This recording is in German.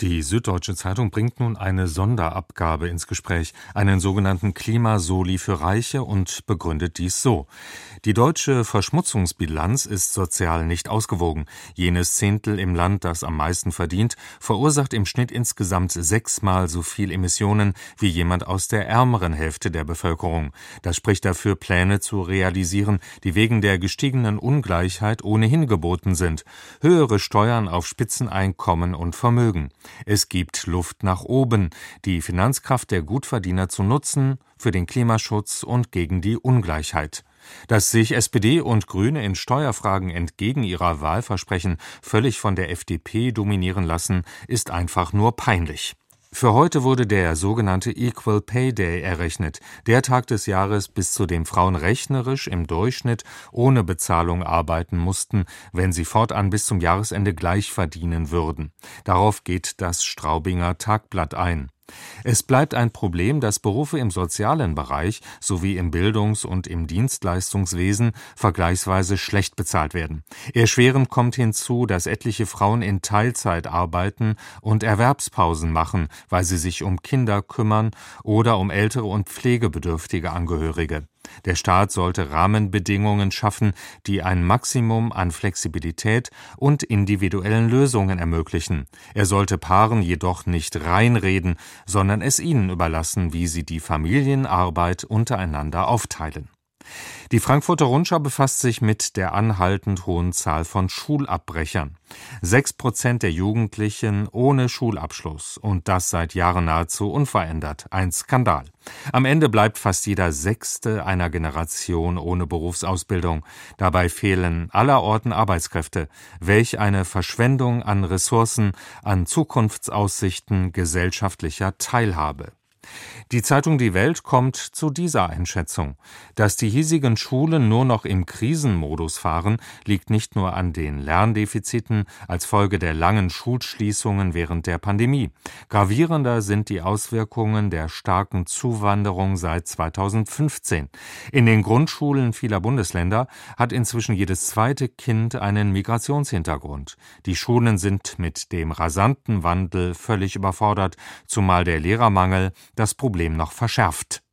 Die Süddeutsche Zeitung bringt nun eine Sonderabgabe ins Gespräch, einen sogenannten Klimasoli für Reiche und begründet dies so. Die deutsche Verschmutzungsbilanz ist sozial nicht ausgewogen. Jenes Zehntel im Land, das am meisten verdient, verursacht im Schnitt insgesamt sechsmal so viel Emissionen wie jemand aus der ärmeren Hälfte der Bevölkerung. Das spricht dafür, Pläne zu realisieren, die wegen der gestiegenen Ungleichheit ohnehin geboten sind. Höhere Steuern auf Spitzeneinkommen und Vermögen. Es gibt Luft nach oben, die Finanzkraft der Gutverdiener zu nutzen für den Klimaschutz und gegen die Ungleichheit. Dass sich SPD und Grüne in Steuerfragen entgegen ihrer Wahlversprechen völlig von der FDP dominieren lassen, ist einfach nur peinlich. Für heute wurde der sogenannte Equal Pay Day errechnet, der Tag des Jahres, bis zu dem Frauen rechnerisch im Durchschnitt ohne Bezahlung arbeiten mussten, wenn sie fortan bis zum Jahresende gleich verdienen würden. Darauf geht das Straubinger Tagblatt ein. Es bleibt ein Problem, dass Berufe im sozialen Bereich sowie im Bildungs- und im Dienstleistungswesen vergleichsweise schlecht bezahlt werden. Erschwerend kommt hinzu, dass etliche Frauen in Teilzeit arbeiten und Erwerbspausen machen, weil sie sich um Kinder kümmern oder um ältere und pflegebedürftige Angehörige. Der Staat sollte Rahmenbedingungen schaffen, die ein Maximum an Flexibilität und individuellen Lösungen ermöglichen. Er sollte Paaren jedoch nicht reinreden, sondern es ihnen überlassen, wie sie die Familienarbeit untereinander aufteilen die Frankfurter Rundschau befasst sich mit der anhaltend hohen Zahl von Schulabbrechern. Sechs Prozent der Jugendlichen ohne Schulabschluss und das seit Jahren nahezu unverändert. Ein Skandal. Am Ende bleibt fast jeder Sechste einer Generation ohne Berufsausbildung. Dabei fehlen allerorten Arbeitskräfte. Welch eine Verschwendung an Ressourcen, an Zukunftsaussichten gesellschaftlicher Teilhabe. Die Zeitung Die Welt kommt zu dieser Einschätzung. Dass die hiesigen Schulen nur noch im Krisenmodus fahren, liegt nicht nur an den Lerndefiziten als Folge der langen Schulschließungen während der Pandemie. Gravierender sind die Auswirkungen der starken Zuwanderung seit 2015. In den Grundschulen vieler Bundesländer hat inzwischen jedes zweite Kind einen Migrationshintergrund. Die Schulen sind mit dem rasanten Wandel völlig überfordert, zumal der Lehrermangel das Problem noch verschärft